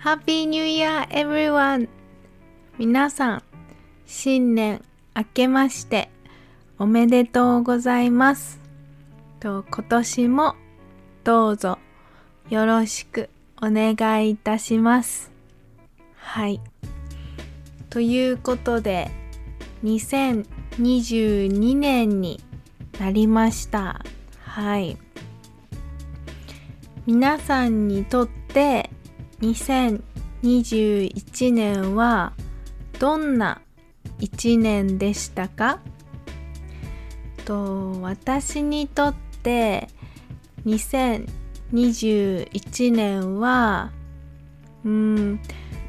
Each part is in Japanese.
Happy New Year everyone! 皆さん、新年明けましておめでとうございます。と今年もどうぞよろしくお願いいたします。はい。ということで、2022年になりました。はい。皆さんにとって2021年はどんな1年でしたか？と私にとって2021年はうん、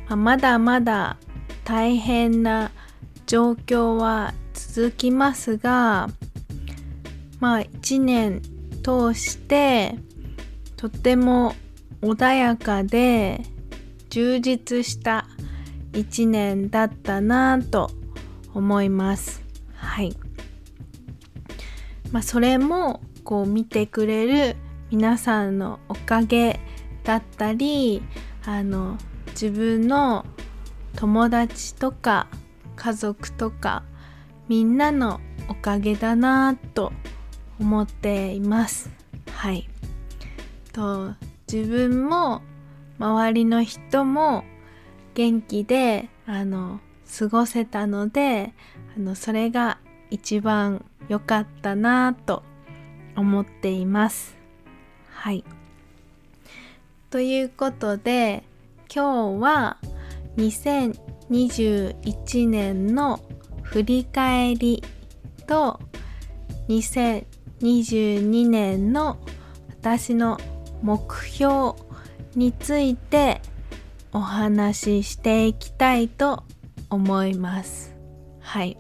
まだまだ大変な状況は続きますがまあ1年通してとても穏やかで充実した一年だったなぁと思います。はい。まあそれもこう見てくれる皆さんのおかげだったりあの自分の友達とか家族とかみんなのおかげだなぁと思っています。はい。と自分も周りの人も元気であの過ごせたのであのそれが一番良かったなと思っています。はい。ということで今日は2021年の振り返りと2022年の私の目標についてお話ししていきたいと思います。はい。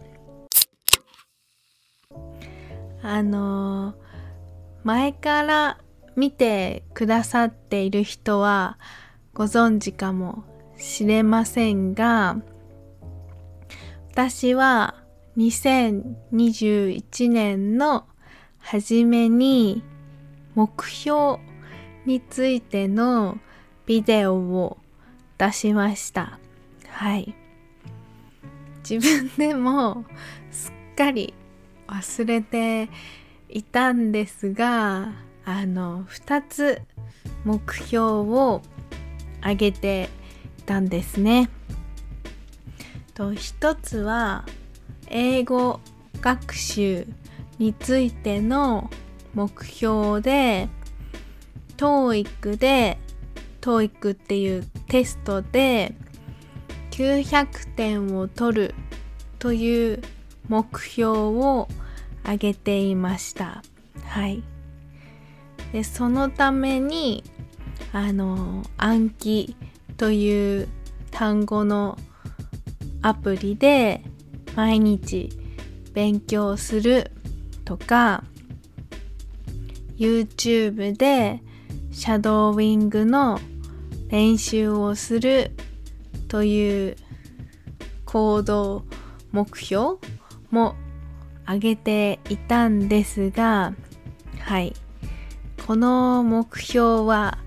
あの前から見てくださっている人はご存知かもしれませんが、私は2021年の初めに目標についてのビデオを出しました。はい。自分でもすっかり忘れていたんですが、あの、2つ目標を挙げていたんですね。と1つは英語学習についての目標で TOEIC で TOEIC っていうテストで900点を取るという目標を挙げていました。はい。で、そのためにあの暗記という単語のアプリで毎日勉強するとか YouTube でシャドーウィングの練習をするという行動目標も挙げていたんですがはい。この目標は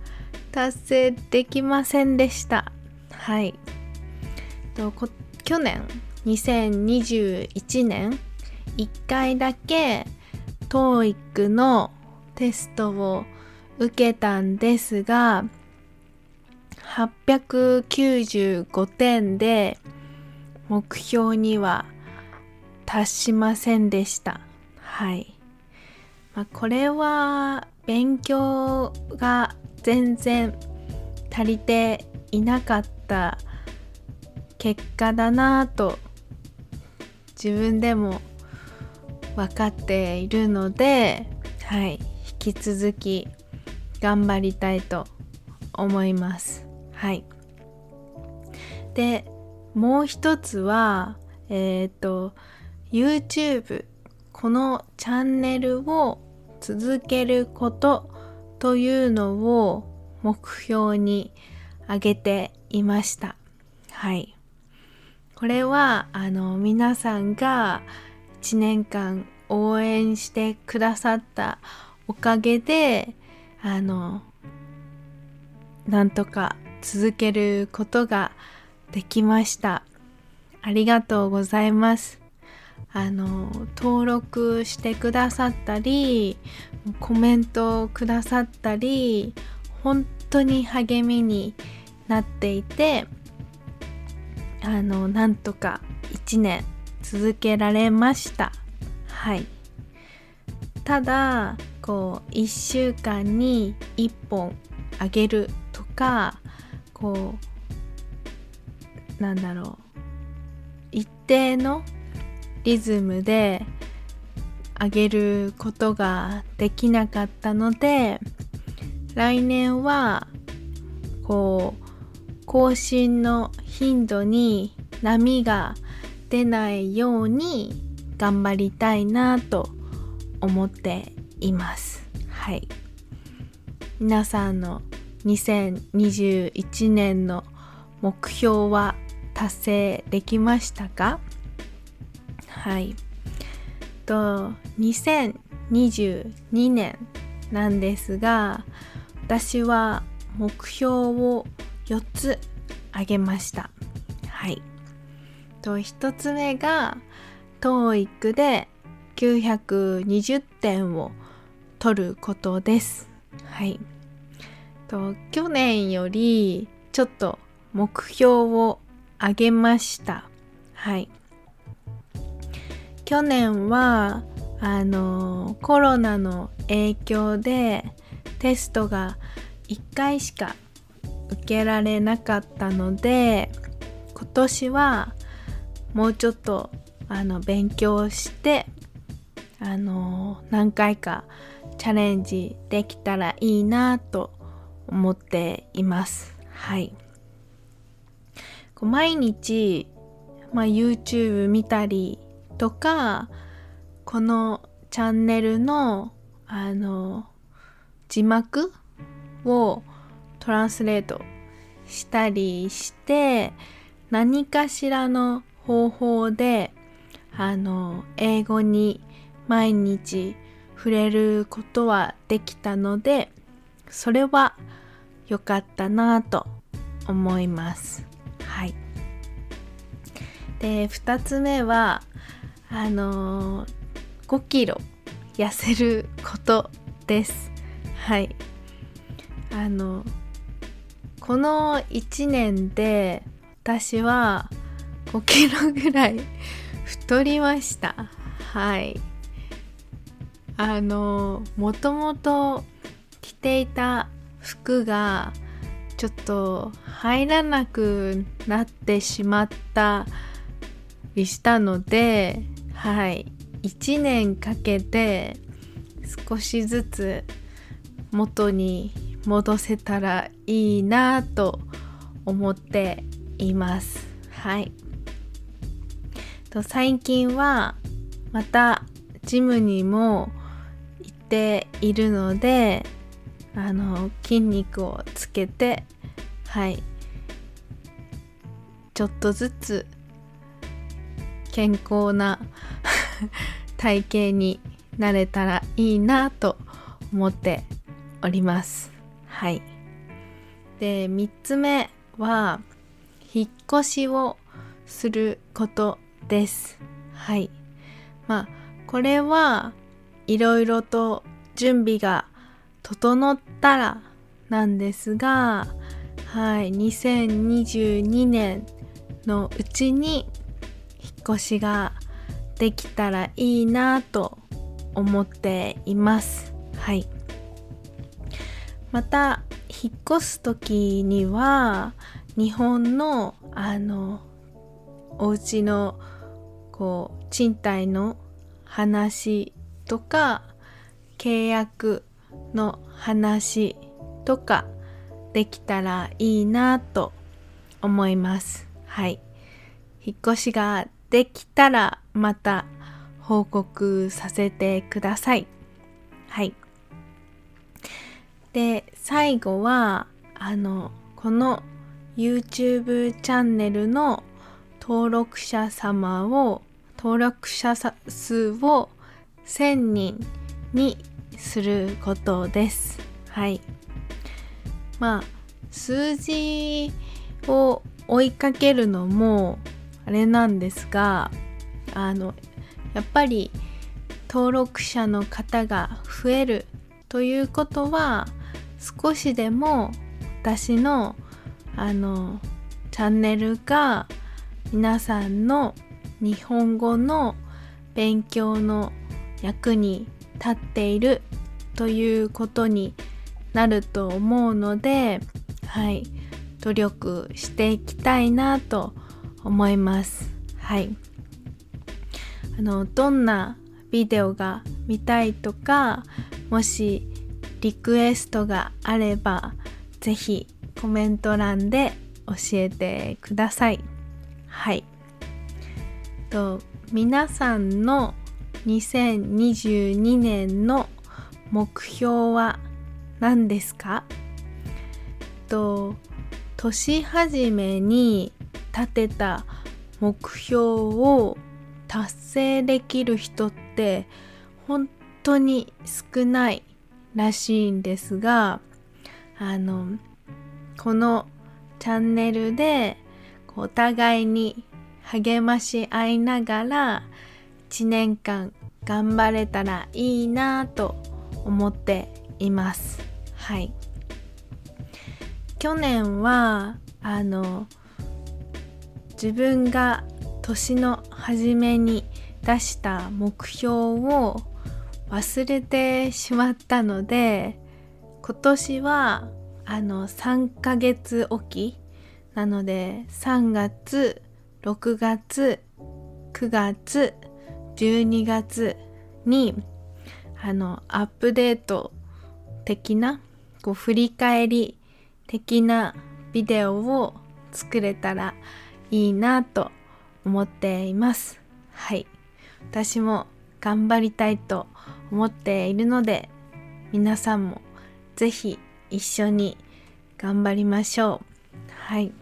達成できませんでした。はい。とこ去年2021年1回だけ TOEIC のテストを受けたんですが895点で目標には達しませんでした。はい、まあ、これは勉強が全然足りていなかった結果だなぁと自分でも分かっているので、はい、引き続き頑張りたいと思います。はい。で、もう一つは、えっ、と、YouTube、このチャンネルを続けることというのを目標に挙げていました。はい。これは、あの、皆さんが1年間応援してくださったおかげで、あの、なんとか続けることができました。ありがとうございます。あの登録してくださったりコメントくださったり本当に励みになっていてあのなんとか1年続けられました。はい。ただこう1週間に1本あげるとかこうなんだろう。一定のリズムであげることができなかったので来年はこう更新の頻度に波が出ないように頑張りたいなと思います思っています。はい。皆さんの2021年の目標は達成できましたか？はい。と2022年なんですが私は目標を4つ挙げました。はい。と1つ目が TOEIC で920点を取ることです。はい。と去年よりちょっと目標を上げました。はい。去年はあのコロナの影響でテストが1回しか受けられなかったので今年はもうちょっとあの勉強してあの何回かチャレンジできたらいいなと思っています。はい。こう毎日、まあ、YouTube 見たりとかこのチャンネルのあの字幕をトランスレートしたりして何かしらの方法であの英語に毎日触れることはできたのでそれは良かったなと思います。はい。で2つ目はあのー、5キロ痩せることです。はい。あのこの1年で私は5キロぐらい太りました。はい。あのもともと着ていた服がちょっと入らなくなってしまったりしたのではい。1年かけて少しずつ元に戻せたらいいなと思っています。はい。と最近はまたジムにもているのであの筋肉をつけてはい。ちょっとずつ健康な 体型になれたらいいなと思っております。はい。で3つ目は引っ越しをすることです。はい。まあこれはいろいろと準備が整ったらなんですがはい2022年のうちに引っ越しができたらいいなと思っています。はい。また引っ越す時には日本のあのお家のこう賃貸の話とか契約の話とかできたらいいなと思います。はい。引っ越しができたらまた報告させてください。はい。で最後はあのこの YouTube チャンネルの登録者様を登録者数を1000人にすることです。はい。まあ数字を追いかけるのもあれなんですがあのやっぱり登録者の方が増えるということは少しでも私のあのチャンネルが皆さんの日本語の勉強の役に立っているということになると思うのではい。努力していきたいなと思います。はい。あのどんなビデオが見たいとかもしリクエストがあればぜひコメント欄で教えてください。はい。と皆さんの2022年の目標は何ですか？と年始めに立てた目標を達成できる人って本当に少ないらしいんですがあのこのチャンネルでお互いに励まし合いながら1年間頑張れたらいいなと思っています。はい。去年はあの自分が年の初めに出した目標を忘れてしまったので今年はあの3ヶ月おきなので3月6月9月12月にあのアップデート的なこう振り返り的なビデオを作れたらいいなと思っています。はい。私も頑張りたいと思っているので皆さんも是非一緒に頑張りましょう。はい。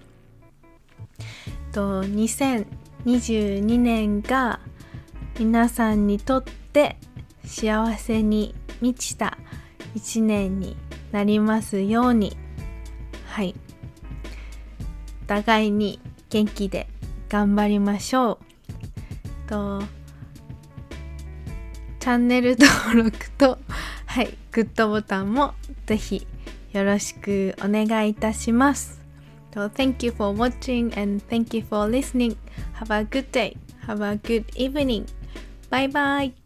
と2022年が皆さんにとって幸せに満ちた一年になりますようにはいお互いに元気で頑張りましょうとチャンネル登録とはいグッドボタンもぜひよろしくお願いいたします So thank you for watching and thank you for listening. Have a good day. Have a good evening. バイバイ。